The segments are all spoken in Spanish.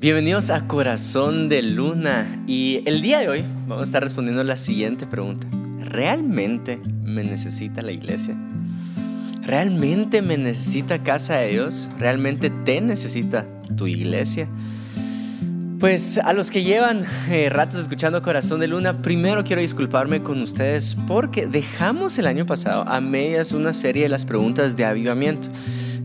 Bienvenidos a Corazón de Luna y el día de hoy vamos a estar respondiendo la siguiente pregunta. ¿Realmente me necesita la iglesia? ¿Realmente me necesita casa de Dios? ¿Realmente te necesita tu iglesia? Pues a los que llevan eh, ratos escuchando Corazón de Luna, primero quiero disculparme con ustedes porque dejamos el año pasado a medias una serie de las preguntas de avivamiento.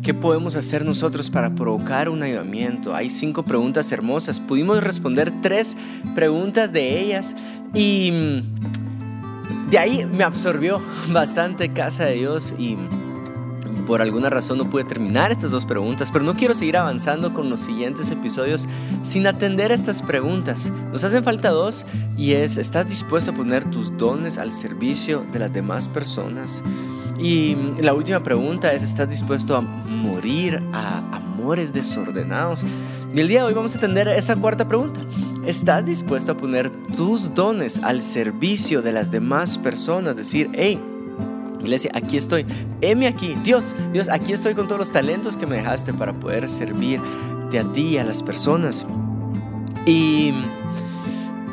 ¿Qué podemos hacer nosotros para provocar un avivamiento? Hay cinco preguntas hermosas. Pudimos responder tres preguntas de ellas y mm, de ahí me absorbió bastante Casa de Dios y por alguna razón no pude terminar estas dos preguntas, pero no quiero seguir avanzando con los siguientes episodios sin atender estas preguntas. Nos hacen falta dos y es, ¿estás dispuesto a poner tus dones al servicio de las demás personas? Y la última pregunta es, ¿estás dispuesto a morir a amores desordenados? Y el día de hoy vamos a atender esa cuarta pregunta. ¿Estás dispuesto a poner tus dones al servicio de las demás personas? Decir, hey, iglesia, aquí estoy, heme aquí. Dios, Dios, aquí estoy con todos los talentos que me dejaste para poder servirte a ti y a las personas. Y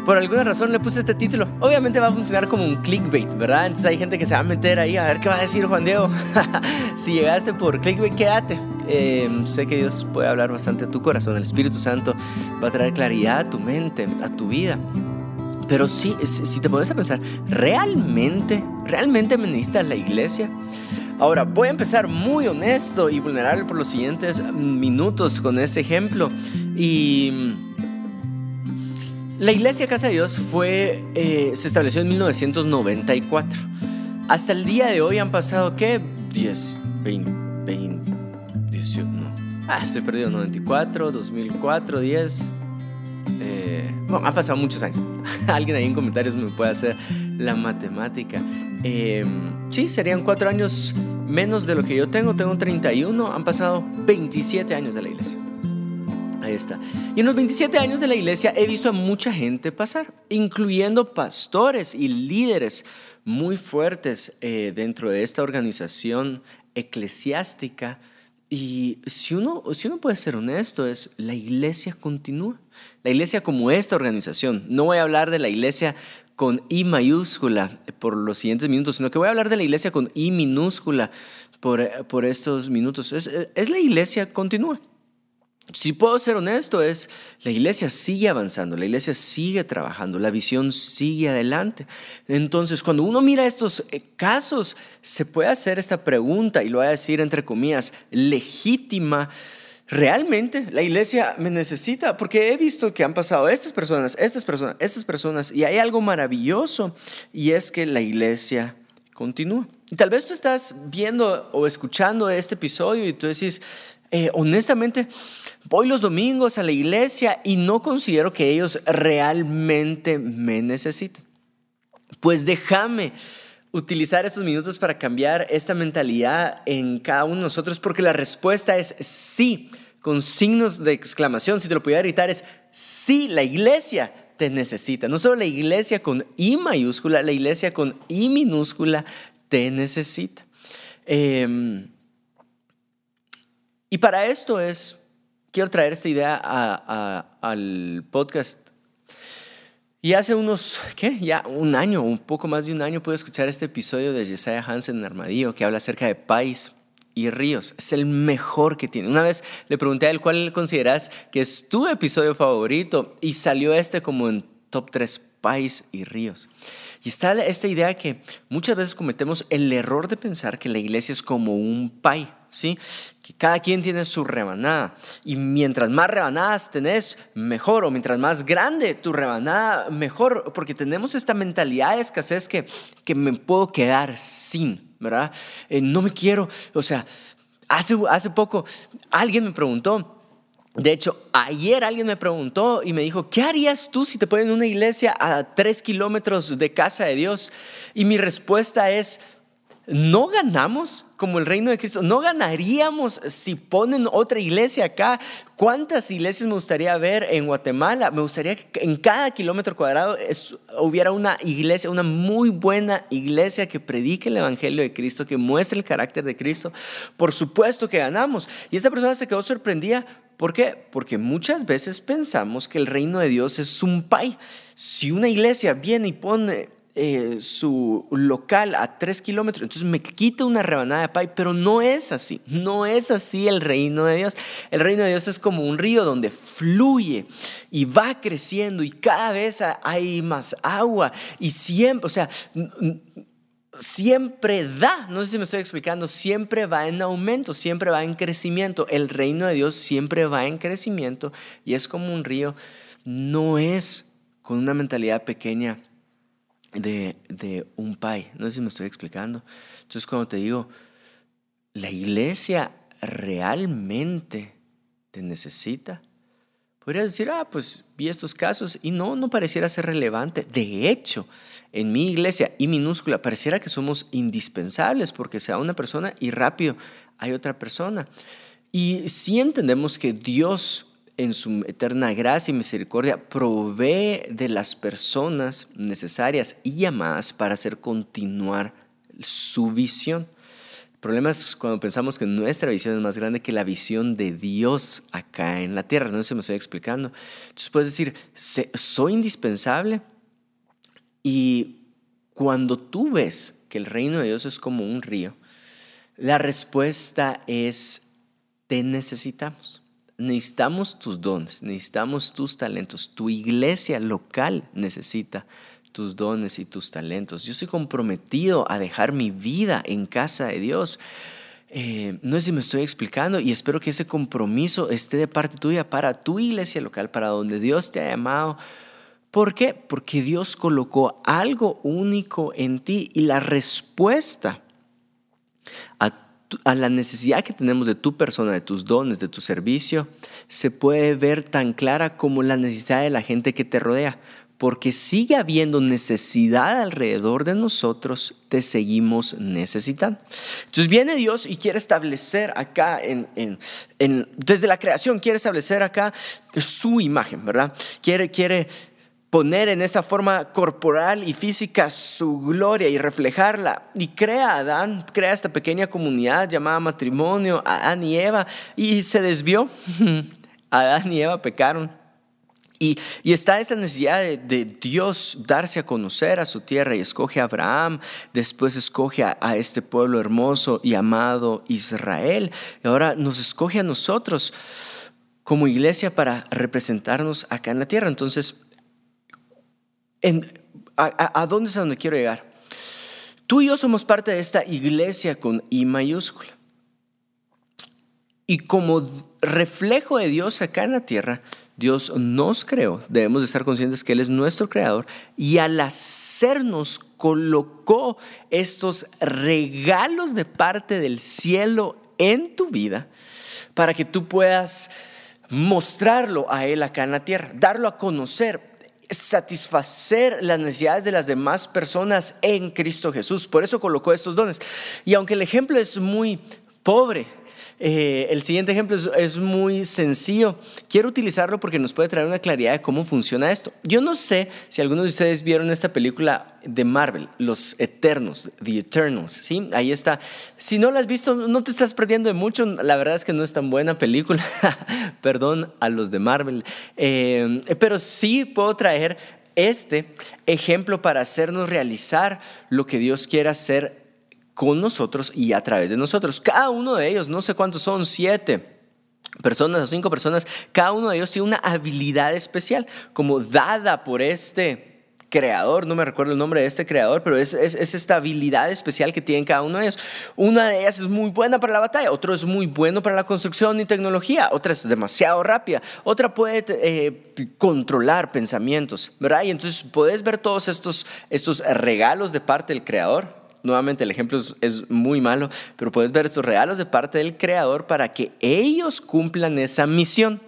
por alguna razón le puse este título. Obviamente va a funcionar como un clickbait, ¿verdad? Entonces hay gente que se va a meter ahí a ver qué va a decir Juan Diego. si llegaste por clickbait, quédate. Eh, sé que Dios puede hablar bastante a tu corazón. El Espíritu Santo va a traer claridad a tu mente, a tu vida. Pero sí, si te pones a pensar, ¿realmente, realmente me necesita la iglesia? Ahora, voy a empezar muy honesto y vulnerable por los siguientes minutos con este ejemplo. Y la iglesia Casa de Dios fue, eh, se estableció en 1994. Hasta el día de hoy han pasado, ¿qué? 10, 20, 20, 18, no. Ah, estoy perdido, 94, 2004, 10. Eh, bueno, han pasado muchos años. Alguien ahí en comentarios me puede hacer la matemática. Eh, sí, serían cuatro años menos de lo que yo tengo. Tengo 31. Han pasado 27 años de la iglesia. Ahí está. Y en los 27 años de la iglesia he visto a mucha gente pasar, incluyendo pastores y líderes muy fuertes eh, dentro de esta organización eclesiástica. Y si uno, si uno puede ser honesto, es la iglesia continúa. La iglesia como esta organización. No voy a hablar de la iglesia con I mayúscula por los siguientes minutos, sino que voy a hablar de la iglesia con I minúscula por, por estos minutos. Es, es la iglesia continúa si puedo ser honesto, es la iglesia sigue avanzando, la iglesia sigue trabajando, la visión sigue adelante. Entonces, cuando uno mira estos eh, casos, se puede hacer esta pregunta, y lo voy a decir entre comillas, legítima. ¿Realmente la iglesia me necesita? Porque he visto que han pasado estas personas, estas personas, estas personas, y hay algo maravilloso, y es que la iglesia continúa. Y tal vez tú estás viendo o escuchando este episodio y tú decís, eh, honestamente, voy los domingos a la iglesia y no considero que ellos realmente me necesiten. Pues déjame utilizar estos minutos para cambiar esta mentalidad en cada uno de nosotros, porque la respuesta es sí, con signos de exclamación. Si te lo pudiera gritar, es sí, la iglesia te necesita. No solo la iglesia con I mayúscula, la iglesia con I minúscula te necesita. Eh, y para esto es, quiero traer esta idea al podcast. Y hace unos, ¿qué? Ya un año, un poco más de un año, pude escuchar este episodio de Jesiah Hansen en Armadillo que habla acerca de país y ríos. Es el mejor que tiene. Una vez le pregunté a él cuál consideras que es tu episodio favorito y salió este como en top 3 país y ríos. Y está esta idea que muchas veces cometemos el error de pensar que la iglesia es como un pay ¿sí? Que cada quien tiene su rebanada. Y mientras más rebanadas tenés, mejor. O mientras más grande tu rebanada, mejor. Porque tenemos esta mentalidad de escasez que, que me puedo quedar sin, ¿verdad? Eh, no me quiero, o sea, hace, hace poco alguien me preguntó, de hecho, ayer alguien me preguntó y me dijo, ¿qué harías tú si te ponen en una iglesia a tres kilómetros de casa de Dios? Y mi respuesta es, ¿no ganamos como el reino de Cristo. No ganaríamos si ponen otra iglesia acá. ¿Cuántas iglesias me gustaría ver en Guatemala? Me gustaría que en cada kilómetro cuadrado hubiera una iglesia, una muy buena iglesia que predique el Evangelio de Cristo, que muestre el carácter de Cristo. Por supuesto que ganamos. Y esta persona se quedó sorprendida ¿Por qué? Porque muchas veces pensamos que el reino de Dios es un pay. Si una iglesia viene y pone eh, su local a tres kilómetros, entonces me quita una rebanada de pay, pero no es así, no es así el reino de Dios. El reino de Dios es como un río donde fluye y va creciendo y cada vez hay más agua y siempre, o sea, siempre da, no sé si me estoy explicando, siempre va en aumento, siempre va en crecimiento. El reino de Dios siempre va en crecimiento y es como un río, no es con una mentalidad pequeña de, de un pai. No sé si me estoy explicando. Entonces cuando te digo, la iglesia realmente te necesita, podrías decir, ah, pues vi estos casos y no, no pareciera ser relevante. De hecho, en mi iglesia y minúscula pareciera que somos indispensables porque sea una persona y rápido hay otra persona. Y si entendemos que Dios en su eterna gracia y misericordia provee de las personas necesarias y llamadas para hacer continuar su visión. El problema es cuando pensamos que nuestra visión es más grande que la visión de Dios acá en la tierra. No sé si me estoy explicando. Entonces puedes decir, soy indispensable, y cuando tú ves que el reino de Dios es como un río, la respuesta es, te necesitamos. Necesitamos tus dones, necesitamos tus talentos. Tu iglesia local necesita tus dones y tus talentos. Yo estoy comprometido a dejar mi vida en casa de Dios. Eh, no sé si me estoy explicando y espero que ese compromiso esté de parte tuya para tu iglesia local, para donde Dios te ha llamado ¿Por qué? Porque Dios colocó algo único en ti y la respuesta a, la necesidad que tenemos de tu persona, de tus dones, de tu servicio, se puede ver tan clara como la necesidad de la gente que te rodea. Porque sigue habiendo necesidad alrededor de nosotros, te seguimos necesitando. Entonces viene Dios y quiere establecer acá, en, desde la creación, quiere establecer acá su imagen, ¿verdad? Quiere, quiere poner en esa forma corporal y física su gloria y reflejarla. Y crea a Adán, crea esta pequeña comunidad llamada matrimonio, Adán y Eva, y se desvió. Adán y Eva pecaron. Y, está esta necesidad de, de, Dios darse a conocer a su tierra y escoge a Abraham, después escoge a, a este pueblo hermoso y amado Israel, y ahora nos escoge a nosotros como iglesia para representarnos acá en la tierra. Entonces, a, dónde es a donde quiero llegar? Tú y yo somos parte de esta iglesia con I mayúscula. Y como reflejo de Dios acá en la tierra, Dios nos creó, debemos de estar conscientes que Él es nuestro creador y al hacernos colocó estos regalos de parte del cielo en tu vida para que tú puedas mostrarlo a Él acá en la tierra, darlo a conocer, satisfacer las necesidades de las demás personas en Cristo Jesús. Por eso colocó estos dones. Y aunque el ejemplo es muy pobre, eh, el siguiente ejemplo es, muy sencillo. Quiero utilizarlo porque nos puede traer una claridad de cómo funciona esto. Yo no sé si algunos de ustedes vieron esta película de Marvel, Los Eternos, The Eternals, ¿sí? Ahí está. Si no la has visto, no te estás perdiendo de mucho. La verdad es que no es tan buena película. Perdón a los de Marvel. Eh, pero sí puedo traer este ejemplo para hacernos realizar lo que Dios quiere hacer con nosotros y a través de nosotros. Cada uno de ellos, no sé cuántos son, siete personas o cinco personas, cada uno de ellos tiene una habilidad especial, como dada por este creador, no me recuerdo el nombre de este creador, pero es, esta habilidad especial que tienen cada uno de ellos. Una de ellas es muy buena para la batalla, otro es muy bueno para la construcción y tecnología, otra es demasiado rápida, otra puede eh, controlar pensamientos, ¿verdad? Y entonces puedes ver todos estos, estos regalos de parte del creador nuevamente el ejemplo es, muy malo, pero puedes ver estos regalos de parte del Creador para que ellos cumplan esa misión.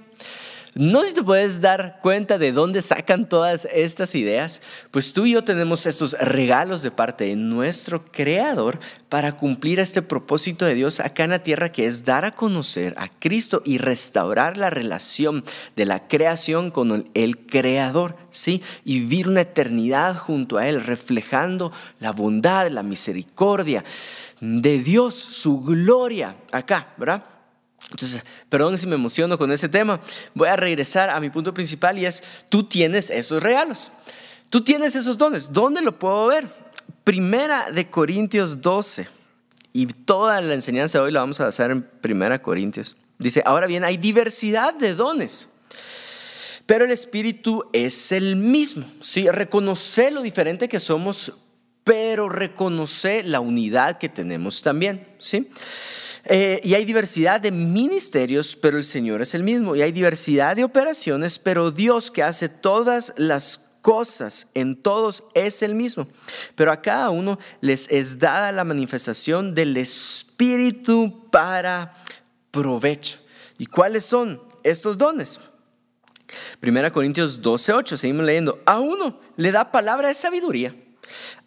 No sé si te puedes dar cuenta de dónde sacan todas estas ideas. Pues tú y yo tenemos estos regalos de parte de nuestro Creador para cumplir este propósito de Dios acá en la tierra que es dar a conocer a Cristo y restaurar la relación de la creación con el Creador, ¿sí? Y vivir una eternidad junto a Él, reflejando la bondad, la misericordia de Dios, su gloria acá, ¿verdad? Entonces, perdón si me emociono con ese tema. Voy a regresar a mi punto principal y es, tú tienes esos regalos. Tú tienes esos dones. ¿Dónde lo puedo ver? Primera de Corintios 12. Y toda la enseñanza de hoy la vamos a hacer en Primera Corintios. Dice, ahora bien, hay diversidad de dones. Pero el Espíritu es el mismo. Sí, reconoce lo diferente que somos, pero reconoce la unidad que tenemos también. ¿sí? Eh, y hay diversidad de ministerios, pero el Señor es el mismo. Y hay diversidad de operaciones, pero Dios que hace todas las cosas en todos es el mismo. Pero a cada uno les es dada la manifestación del Espíritu para provecho. ¿Y cuáles son estos dones? Primera Corintios 12, 8, seguimos leyendo. A uno le da palabra de sabiduría.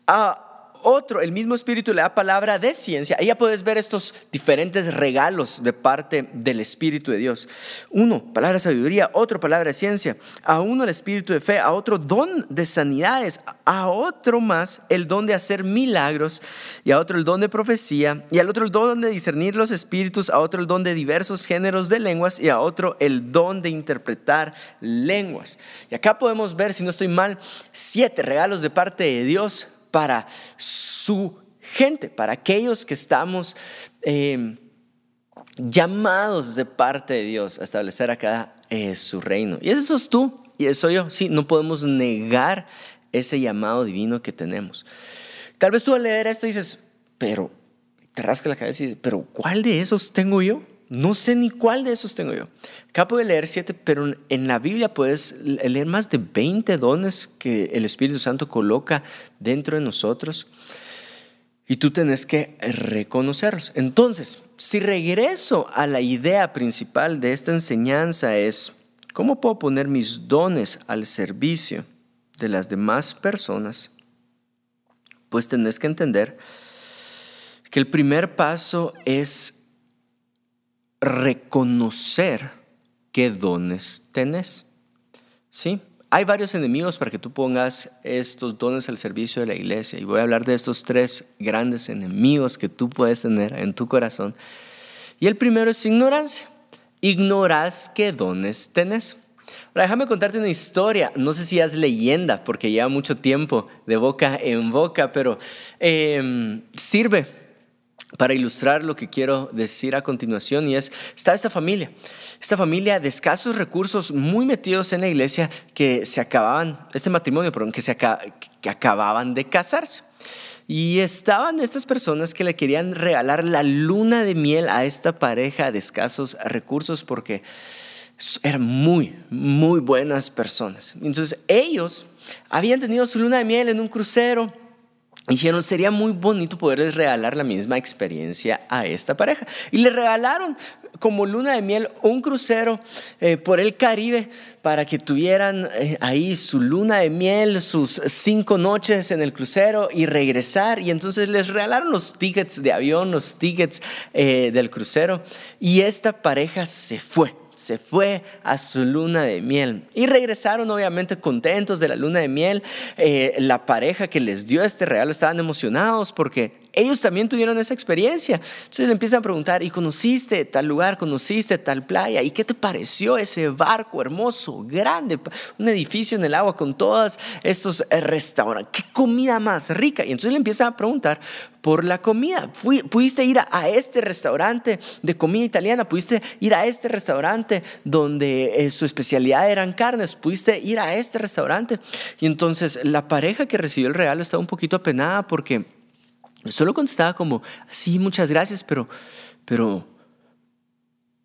A otro, el mismo Espíritu le da palabra de ciencia. Ahí ya puedes ver estos diferentes regalos de parte del Espíritu de Dios. Uno, palabra de sabiduría, otro, palabra de ciencia. A uno el Espíritu de fe, a otro don de sanidades, a otro más el don de hacer milagros, y a otro el don de profecía, y al otro el don de discernir los espíritus, a otro el don de diversos géneros de lenguas, y a otro el don de interpretar lenguas. Y acá podemos ver, si no estoy mal, siete regalos de parte de Dios para su gente, para aquellos que estamos em, llamados de parte de Dios a establecer acá eh, su reino. Y eso es tú y eso yo. Sí, no podemos negar ese llamado divino que tenemos. Tal vez tú al leer esto dices, pero te rasca la cabeza y dices, pero ¿cuál de esos tengo yo? No sé ni cuál de esos tengo yo. Acabo de leer siete, pero en la Biblia puedes leer más de 20 dones que el Espíritu Santo coloca dentro de nosotros y tú tenés que reconocerlos. Entonces, si regreso a la idea principal de esta enseñanza es, ¿cómo puedo poner mis dones al servicio de las demás personas? Pues tenés que entender que el primer paso es reconocer qué dones tenés. ¿Sí? Hay varios enemigos para que tú pongas estos dones al servicio de la iglesia y voy a hablar de estos tres grandes enemigos que tú puedes tener en tu corazón. Y el primero es ignorancia. Ignoras qué dones tenés. Ahora déjame contarte una historia, no sé si es leyenda porque lleva mucho tiempo de boca en boca, pero em, sirve para ilustrar lo que quiero decir a continuación y es, está esta familia, esta familia de escasos recursos muy metidos en la iglesia que se acababan, este matrimonio, perdón, que, se que acababan de casarse. Y estaban estas personas que le querían regalar la luna de miel a esta pareja de escasos recursos porque eran muy, muy buenas personas. Entonces ellos habían tenido su luna de miel en un crucero, dijeron, sería muy bonito poder regalar la misma experiencia a esta pareja. Y le regalaron como luna de miel un crucero eh, por el Caribe para que tuvieran eh, ahí su luna de miel, sus cinco noches en el crucero y regresar. Y entonces les regalaron los tickets de avión, los tickets eh, del crucero. Y esta pareja se fue se fue a su luna de miel. Y regresaron obviamente contentos de la luna de miel. Eh, la pareja que les dio este regalo estaban emocionados porque ellos también tuvieron esa experiencia. Entonces le empiezan a preguntar, ¿y conociste tal lugar? ¿Conociste tal playa? ¿Y qué te pareció ese barco hermoso, grande, un edificio en el agua con todos estos eh, restaurantes? ¿Qué comida más rica? Y entonces le empiezan a preguntar por la comida. ¿Pudiste ir a, este restaurante de comida italiana? ¿Pudiste ir a este restaurante donde eh, su especialidad eran carnes? ¿Pudiste ir a este restaurante? Y entonces la pareja que recibió el regalo estaba un poquito apenada porque Solo contestaba como, sí, muchas gracias, pero, pero,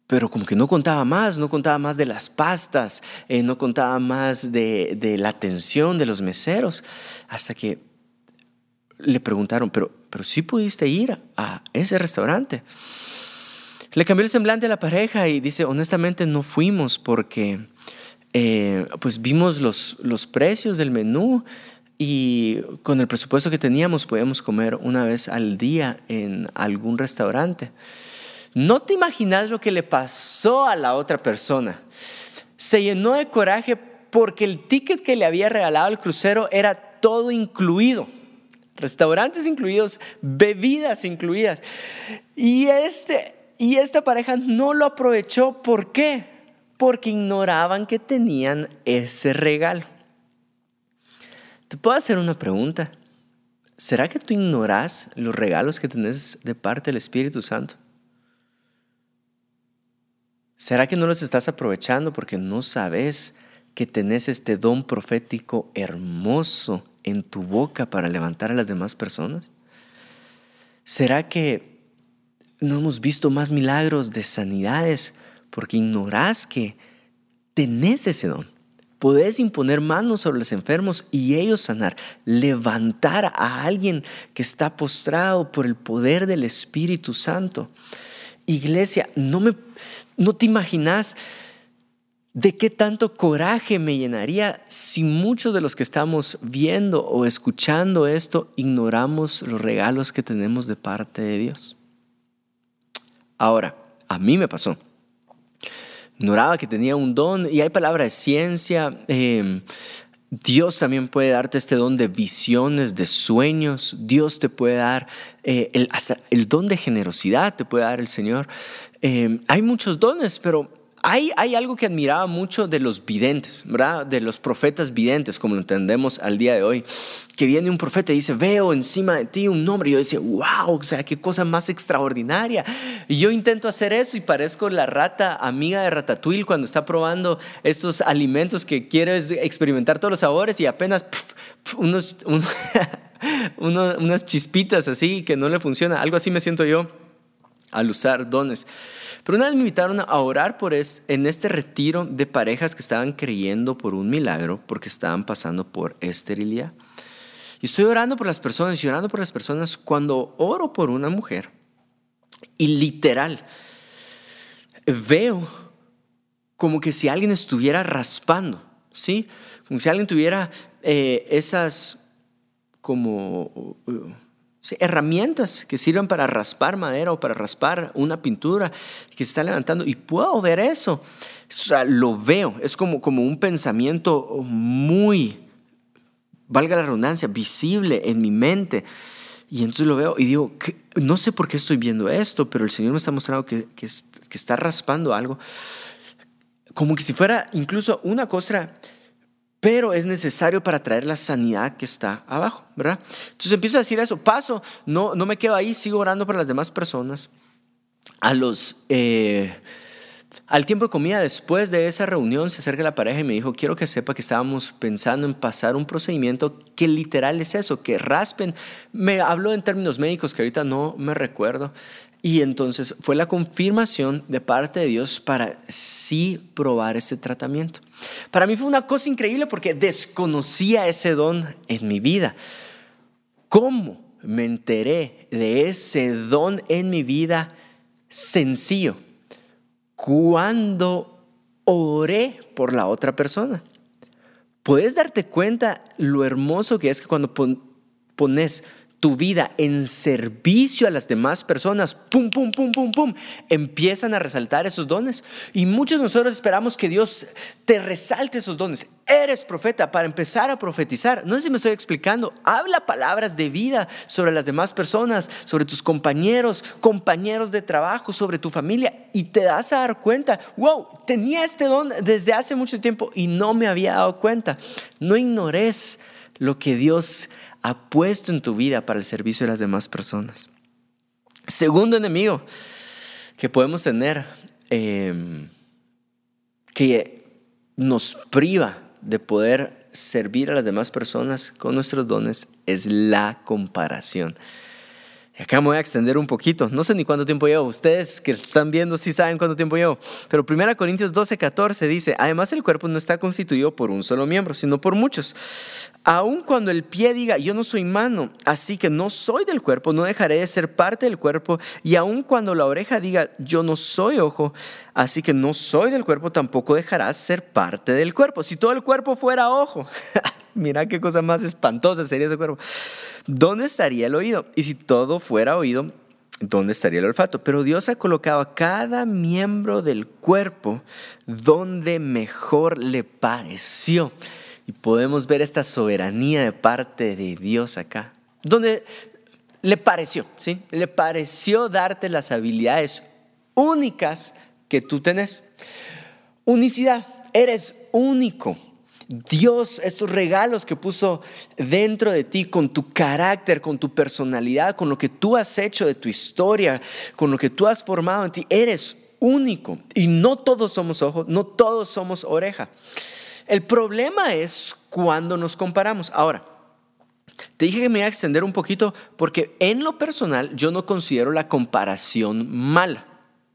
pero como que no contaba más, no contaba más de las pastas, eh, no contaba más de, de, la atención de los meseros, hasta que le preguntaron, pero, pero sí pudiste ir a ese restaurante. Le cambió el semblante a la pareja y dice, honestamente no fuimos porque eh, pues vimos los, los precios del menú y con el presupuesto que teníamos podíamos comer una vez al día en algún restaurante. No te imaginas lo que le pasó a la otra persona. Se llenó de coraje porque el ticket que le había regalado el crucero era todo incluido. Restaurantes incluidos, bebidas incluidas. Y, este, y esta pareja no lo aprovechó. ¿Por qué? Porque ignoraban que tenían ese regalo. Te puedo hacer una pregunta. ¿Será que tú ignoras los regalos que tenés de parte del Espíritu Santo? ¿Será que no los estás aprovechando porque no sabes que tenés este don profético hermoso en tu boca para levantar a las demás personas? ¿Será que no hemos visto más milagros de sanidades porque ignorás que tenés ese don? Podés imponer manos sobre los enfermos y ellos sanar, levantar a alguien que está postrado por el poder del Espíritu Santo. Iglesia, no, me, no te imaginas ¿De qué tanto coraje me llenaría si muchos de los que estamos viendo o escuchando esto ignoramos los regalos que tenemos de parte de Dios? Ahora, a mí me pasó. Ignoraba que tenía un don y hay palabra de ciencia. Em, Dios también puede darte este don de visiones, de sueños. Dios te puede dar eh, el, don de generosidad, te puede dar el Señor. Em, hay muchos dones, pero hay, algo que admiraba mucho de los videntes, ¿verdad? De los profetas videntes, como lo entendemos al día de hoy. Que viene un profeta y dice, veo encima de ti un nombre. Y yo decía, wow, o sea, qué cosa más extraordinaria. Y yo intento hacer eso y parezco la rata amiga de Ratatouille cuando está probando estos alimentos que quieres experimentar todos los sabores y apenas unos, unas chispitas así que no le funciona. Algo así me siento yo al usar dones. Pero una vez me invitaron a orar por es, en este retiro de parejas que estaban creyendo por un milagro porque estaban pasando por esterilidad. Y estoy orando por las personas y orando por las personas cuando oro por una mujer y literal veo como que si alguien estuviera raspando, ¿sí? Como si alguien tuviera eh, esas como... Uh, herramientas que sirven para raspar madera o para raspar una pintura que se está levantando y puedo ver eso. O sea, lo veo, es como, como un pensamiento muy, valga la redundancia, visible en mi mente. Y entonces lo veo y digo, no sé por qué estoy viendo esto, pero el Señor me está mostrando que, que, que está raspando algo. Como que si fuera incluso una cosa pero es necesario para traer la sanidad que está abajo, ¿verdad? Entonces empiezo a decir eso, paso, no, no me quedo ahí, sigo orando por las demás personas. A los, eh, al tiempo de comida, después de esa reunión, se acerca la pareja y me dijo, quiero que sepa que estábamos pensando en pasar un procedimiento que literal es eso, que raspen. Me habló en términos médicos que ahorita no me recuerdo. Y entonces fue la confirmación de parte de Dios para sí probar ese tratamiento. Para mí fue una cosa increíble porque desconocía ese don en mi vida. ¿Cómo me enteré de ese don en mi vida? Sencillo. Cuando oré por la otra persona. Puedes darte cuenta lo hermoso que es que cuando pones tu vida en servicio a las demás personas, pum, pum, pum, pum, pum, empiezan a resaltar esos dones. Y muchos de nosotros esperamos que Dios te resalte esos dones. Eres profeta para empezar a profetizar. No sé si me estoy explicando. Habla palabras de vida sobre las demás personas, sobre tus compañeros, compañeros de trabajo, sobre tu familia. Y te das a dar cuenta, wow, tenía este don desde hace mucho tiempo y no me había dado cuenta. No ignores lo que Dios ha puesto en tu vida para el servicio de las demás personas. Segundo enemigo que podemos tener, em, que nos priva de poder servir a las demás personas con nuestros dones, es la comparación. Acá me voy a extender un poquito. No sé ni cuánto tiempo llevo. Ustedes que están viendo sí saben cuánto tiempo llevo. Pero 1 Corintios 12, 14 dice, además el cuerpo no está constituido por un solo miembro, sino por muchos. Aun cuando el pie diga, yo no soy mano, así que no soy del cuerpo, no dejaré de ser parte del cuerpo. Y aun cuando la oreja diga, yo no soy ojo, así que no soy del cuerpo, tampoco dejarás ser parte del cuerpo. Si todo el cuerpo fuera ojo, mira qué cosa más espantosa sería ese cuerpo. ¿Dónde estaría el oído? Y si todo fuera oído, ¿dónde estaría el olfato? Pero Dios ha colocado a cada miembro del cuerpo donde mejor le pareció. Y podemos ver esta soberanía de parte de Dios acá. Donde le pareció, ¿sí? Le pareció darte las habilidades únicas que tú tenés. Unicidad, eres único. Dios, estos regalos que puso dentro de ti con tu carácter, con tu personalidad, con lo que tú has hecho de tu historia, con lo que tú has formado en ti, eres único. Y no todos somos ojos, no todos somos oreja. El problema es cuando nos comparamos. Ahora, te dije que me iba a extender un poquito porque en lo personal yo no considero la comparación mala.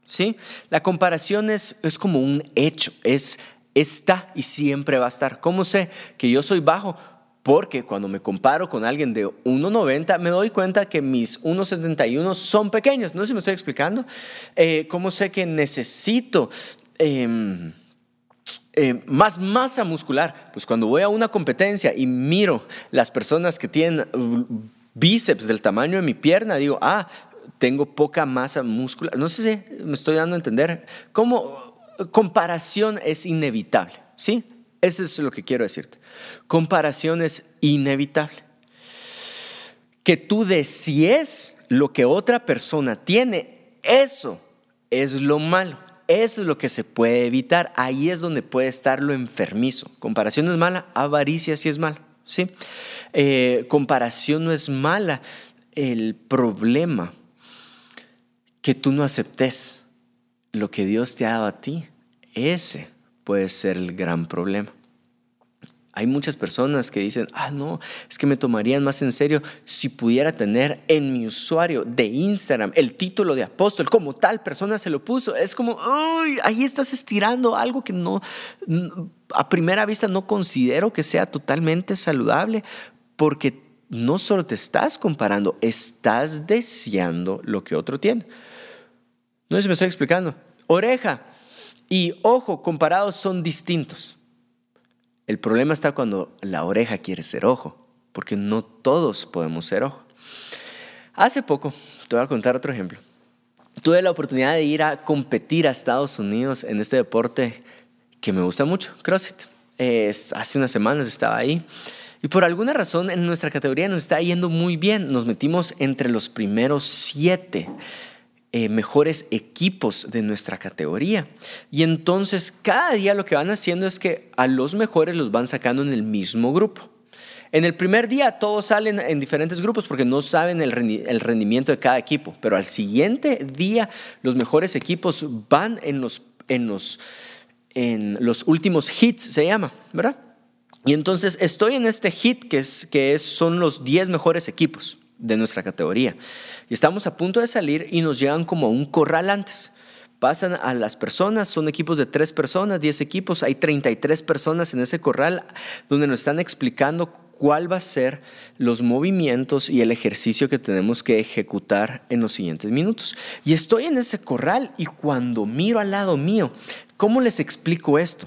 ¿sí? La comparación es, es como un hecho, es está y siempre va a estar. ¿Cómo sé que yo soy bajo? Porque cuando me comparo con alguien de 1,90 me doy cuenta que mis 1,71 son pequeños. No sé si me estoy explicando. Eh, ¿Cómo sé que necesito... Em, eh, más masa muscular, pues cuando voy a una competencia y miro las personas que tienen uh, bíceps del tamaño de mi pierna, digo, ah, tengo poca masa muscular. No sé si me estoy dando a entender. ¿Cómo, comparación es inevitable, ¿sí? Eso es lo que quiero decirte. Comparación es inevitable. Que tú desees lo que otra persona tiene, eso es lo malo. Eso es lo que se puede evitar. Ahí es donde puede estar lo enfermizo. Comparación es mala, avaricia sí es mala. ¿sí? Eh, comparación no es mala. El problema que tú no aceptes lo que Dios te ha dado a ti, ese puede ser el gran problema. Hay muchas personas que dicen, ah, no, es que me tomarían más en serio si pudiera tener en mi usuario de Instagram el título de apóstol, como tal persona se lo puso. Es como, ay, ahí estás estirando algo que no, a primera vista no considero que sea totalmente saludable, porque no solo te estás comparando, estás deseando lo que otro tiene. No sé si me estoy explicando. Oreja y ojo comparados son distintos. El problema está cuando la oreja quiere ser ojo, porque no todos podemos ser ojo. Hace poco, te voy a contar otro ejemplo. Tuve la oportunidad de ir a competir a Estados Unidos en este deporte que me gusta mucho, CrossFit. hace unas semanas estaba ahí y por alguna razón en nuestra categoría nos está yendo muy bien. Nos metimos entre los primeros siete eh, mejores equipos de nuestra categoría. Y entonces cada día lo que van haciendo es que a los mejores los van sacando en el mismo grupo. En el primer día todos salen en diferentes grupos porque no saben el rendimiento de cada equipo, pero al siguiente día los mejores equipos van en los, en los, en los últimos hits, se llama, ¿verdad? Y entonces estoy en este hit que, es, que es, son los 10 mejores equipos de nuestra categoría. Y estamos a punto de salir y nos llegan como un corral antes. Pasan a las personas, son equipos de tres personas, diez equipos, hay 33 personas en ese corral donde nos están explicando cuál va a ser los movimientos y el ejercicio que tenemos que ejecutar en los siguientes minutos. Y estoy en ese corral y cuando miro al lado mío, ¿cómo les explico esto?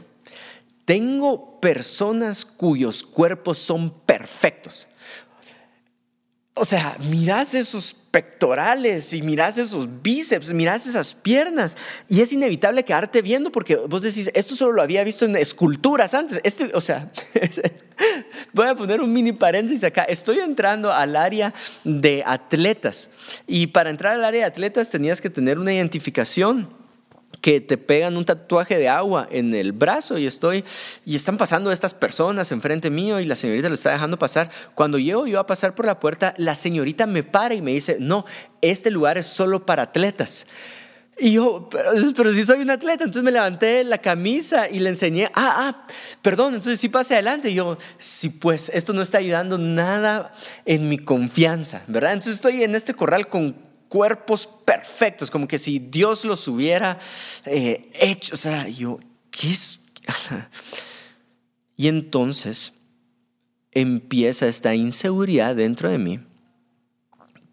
Tengo personas cuyos cuerpos son perfectos. O sea, miras esos pectorales y miras esos bíceps, miras esas piernas y es inevitable quedarte viendo porque vos decís, esto solo lo había visto en esculturas antes. Este, o sea, voy a poner un mini paréntesis acá. Estoy entrando al área de atletas y para entrar al área de atletas tenías que tener una identificación que te pegan un tatuaje de agua en el brazo y estoy y están pasando estas personas enfrente mío y la señorita lo está dejando pasar. Cuando llego yo a pasar por la puerta, la señorita me para y me dice, "No, este lugar es solo para atletas." Y yo, pero, si soy un atleta, entonces me levanté la camisa y le enseñé, ah, ah, perdón, entonces sí pase adelante. Y yo, sí, pues esto no está ayudando nada en mi confianza, ¿verdad? Entonces estoy en este corral con cuerpos perfectos, como que si Dios los hubiera eh, hecho, o sea, yo, ¿qué es? Y entonces empieza esta inseguridad dentro de mí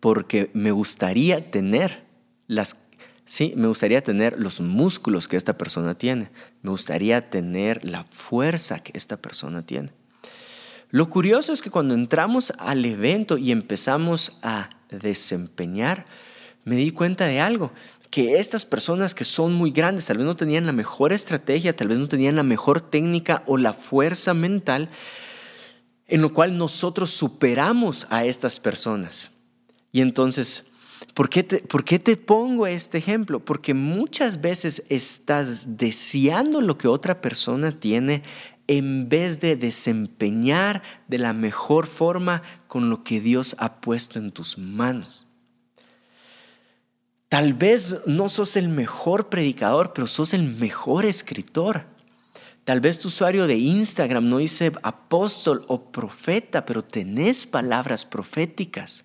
porque me gustaría tener las sí, me gustaría tener los músculos que esta persona tiene, me gustaría tener la fuerza que esta persona tiene. Lo curioso es que cuando entramos al evento y empezamos a desempeñar, me di cuenta de algo, que estas personas que son muy grandes, tal vez no tenían la mejor estrategia, tal vez no tenían la mejor técnica o la fuerza mental, en lo cual nosotros superamos a estas personas. Y entonces, ¿por qué, te, ¿por qué te pongo este ejemplo? Porque muchas veces estás deseando lo que otra persona tiene en vez de desempeñar de la mejor forma con lo que Dios ha puesto en tus manos. Tal vez no sos el mejor predicador, pero sos el mejor escritor. Tal vez tu usuario de Instagram no dice apóstol o profeta, pero tenés palabras proféticas.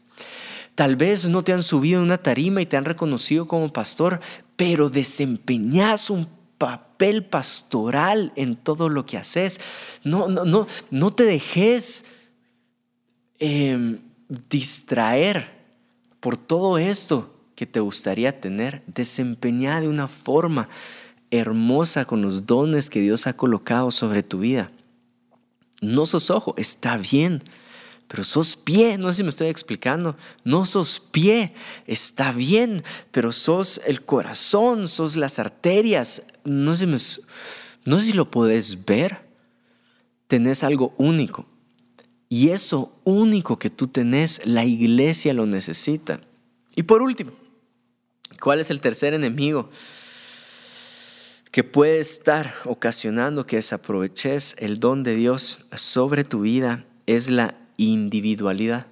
Tal vez no te han subido en una tarima y te han reconocido como pastor, pero desempeñas un papel pastoral en todo lo que haces. No, no, no, no te dejes em, distraer por todo esto que te gustaría tener. Desempeñar de una forma hermosa con los dones que Dios ha colocado sobre tu vida. No sos ojo, está bien pero sos pie, no sé si me estoy explicando, no sos pie, está bien, pero sos el corazón, sos las arterias, no sé, no sé si lo puedes ver, tenés algo único. Y eso único que tú tenés, la iglesia lo necesita. Y por último, ¿cuál es el tercer enemigo? que puede estar ocasionando que desaproveches el don de Dios sobre tu vida es la individualidad.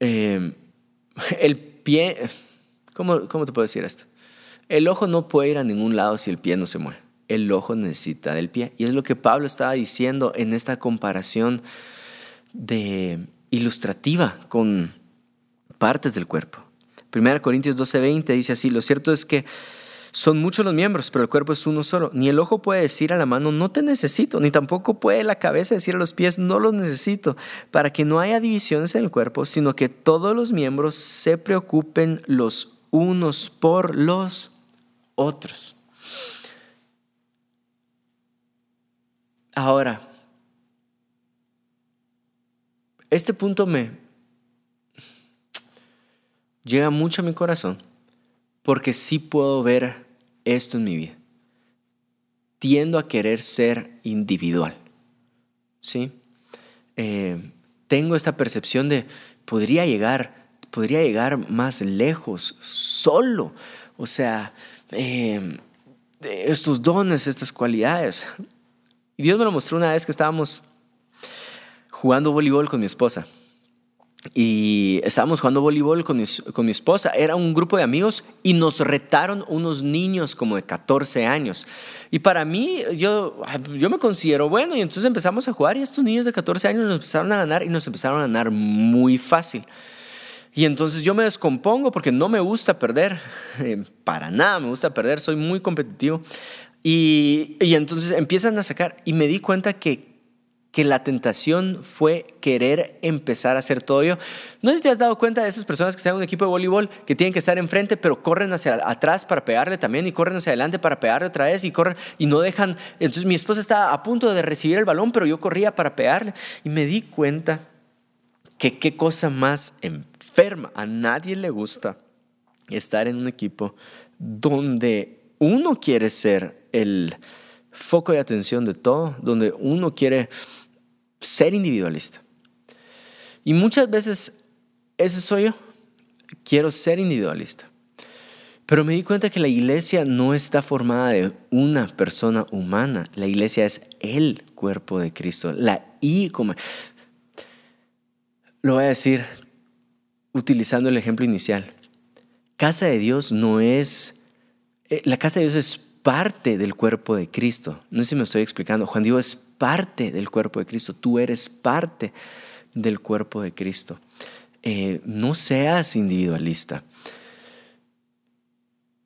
Eh, el pie, ¿cómo, ¿cómo te puedo decir esto? El ojo no puede ir a ningún lado si el pie no se mueve. El ojo necesita del pie. Y es lo que Pablo estaba diciendo en esta comparación de ilustrativa con partes del cuerpo. 1 Corintios 12:20 dice así, lo cierto es que son muchos los miembros, pero el cuerpo es uno solo. Ni el ojo puede decir a la mano, no te necesito, ni tampoco puede la cabeza decir a los pies, no los necesito, para que no haya divisiones en el cuerpo, sino que todos los miembros se preocupen los unos por los otros. Ahora, este punto me llega mucho a mi corazón porque sí puedo ver esto en mi vida. Tiendo a querer ser individual. ¿Sí? Eh, tengo esta percepción de podría llegar, podría llegar más lejos solo. O sea, eh, estos dones, estas cualidades. Y Dios me lo mostró una vez que estábamos jugando voleibol con mi esposa y estábamos jugando voleibol con mi, con mi, esposa. Era un grupo de amigos y nos retaron unos niños como de 14 años. Y para mí, yo, yo me considero bueno y entonces empezamos a jugar y estos niños de 14 años nos empezaron a ganar y nos empezaron a ganar muy fácil. Y entonces yo me descompongo porque no me gusta perder, eh, para nada me gusta perder, soy muy competitivo. Y, y entonces empiezan a sacar y me di cuenta que que la tentación fue querer empezar a hacer todo yo. No sé si te has dado cuenta de esas personas que están en un equipo de voleibol que tienen que estar enfrente, pero corren hacia atrás para pegarle también y corren hacia adelante para pegarle otra vez y corren y no dejan. Entonces mi esposa estaba a punto de recibir el balón, pero yo corría para pegarle y me di cuenta que qué cosa más enferma. A nadie le gusta estar en un equipo donde uno quiere ser el foco de atención de todo, donde uno quiere ser individualista. Y muchas veces ese soy yo. Quiero ser individualista. Pero me di cuenta que la iglesia no está formada de una persona humana. La iglesia es el cuerpo de Cristo. La I como... Lo voy a decir utilizando el ejemplo inicial. casa de Dios no es, eh, la casa de Dios es parte del cuerpo de Cristo. No sé si me estoy explicando. Juan Dios es parte del cuerpo de Cristo. Tú eres parte del cuerpo de Cristo. Eh, no seas individualista.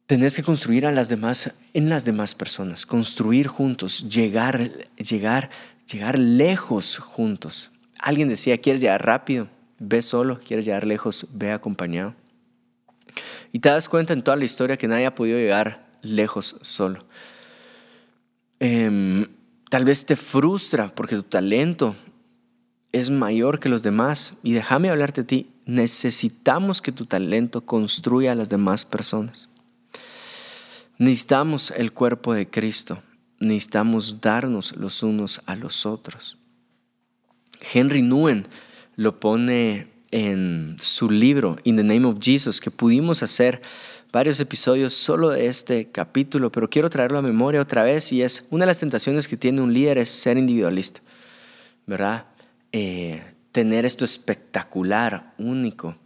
Tenés que construir las demás, en las demás personas, construir juntos, llegar, llegar, llegar lejos juntos. Alguien decía, ¿quieres llegar rápido? Ve solo, ¿quieres llegar lejos? Ve acompañado. Y te das cuenta en toda la historia que nadie ha podido llegar lejos solo. Em, tal vez te frustra porque tu talento es mayor que los demás. Y déjame hablarte de ti, necesitamos que tu talento construya a las demás personas. Necesitamos el cuerpo de Cristo. Necesitamos darnos los unos a los otros. Henry Nguyen lo pone en su libro In the Name of Jesus, que pudimos hacer varios episodios solo de este capítulo, pero quiero traerlo a memoria otra vez y es una de las tentaciones que tiene un líder es ser individualista, ¿verdad? Eh, tener esto espectacular, único.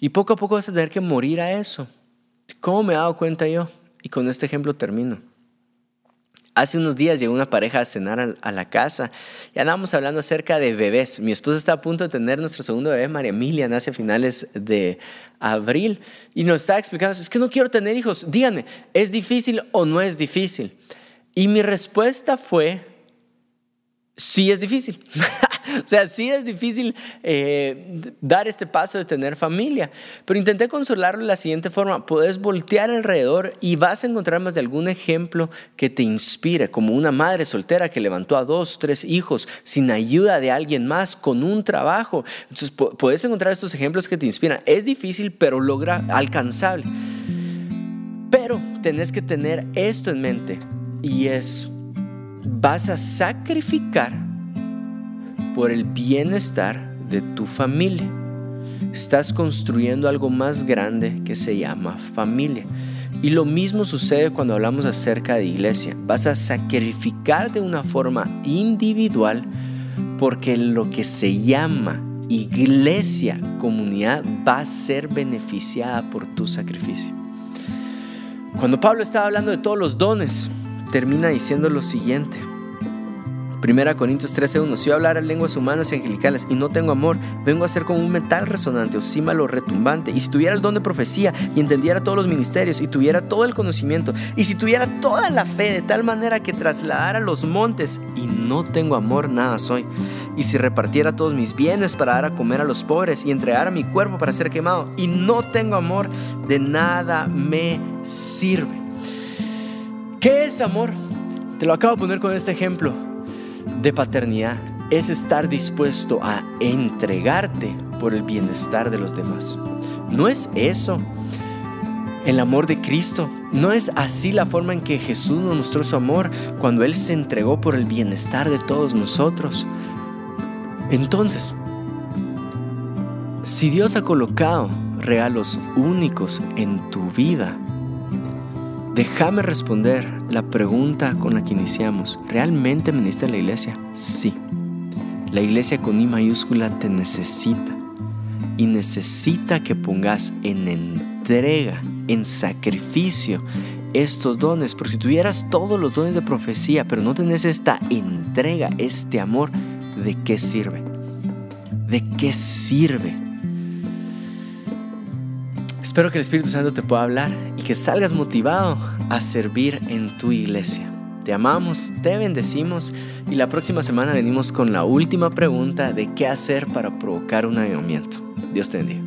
Y poco a poco vas a tener que morir a eso. ¿Cómo me he dado cuenta yo? Y con este ejemplo termino. Hace unos días llegó una pareja a cenar a la casa y andábamos hablando acerca de bebés. Mi esposa está a punto de tener nuestro segundo bebé, María Emilia, nace a finales de abril y nos está explicando, es que no quiero tener hijos, díganme, ¿es difícil o no es difícil? Y mi respuesta fue, sí es difícil. o sea, sí es difícil eh, dar este paso de tener familia, pero intenté consolarlo de la siguiente forma, puedes voltear alrededor y vas a encontrar más de algún ejemplo que te inspire, como una madre soltera que levantó a dos, tres hijos sin ayuda de alguien más, con un trabajo. Entonces, puedes encontrar estos ejemplos que te inspiran. Es difícil, pero logra alcanzable. Pero tenés que tener esto en mente y es, vas a sacrificar por el bienestar de tu familia. Estás construyendo algo más grande que se llama familia. Y lo mismo sucede cuando hablamos acerca de iglesia. Vas a sacrificar de una forma individual porque lo que se llama iglesia, comunidad, va a ser beneficiada por tu sacrificio. Cuando Pablo estaba hablando de todos los dones, termina diciendo lo siguiente. 1 Corintios 13:1, si yo hablara lenguas humanas y angelicales y no tengo amor, vengo a ser como un metal resonante o címbalo retumbante. Y si tuviera el don de profecía y entendiera todos los ministerios y tuviera todo el conocimiento y si tuviera toda la fe de tal manera que trasladara los montes y no tengo amor, nada soy. Y si repartiera todos mis bienes para dar a comer a los pobres y entregara mi cuerpo para ser quemado y no tengo amor, de nada me sirve. ¿Qué es amor? Te lo acabo de poner con este ejemplo de paternidad es estar dispuesto a entregarte por el bienestar de los demás. ¿No es eso el amor de Cristo? ¿No es así la forma en que Jesús nos mostró su amor cuando Él se entregó por el bienestar de todos nosotros? Entonces, si Dios ha colocado regalos únicos en tu vida, Déjame responder la pregunta con la que iniciamos. ¿Realmente me necesita la iglesia? Sí. La iglesia con I mayúscula te necesita. Y necesita que pongas en entrega, en sacrificio estos dones. Porque si tuvieras todos los dones de profecía, pero no tenés esta entrega, este amor, ¿de qué sirve? ¿De qué sirve? Espero que el Espíritu Santo te pueda hablar y que salgas motivado a servir en tu iglesia. Te amamos, te bendecimos y la próxima semana venimos con la última pregunta de qué hacer para provocar un avivamiento. Dios te bendiga.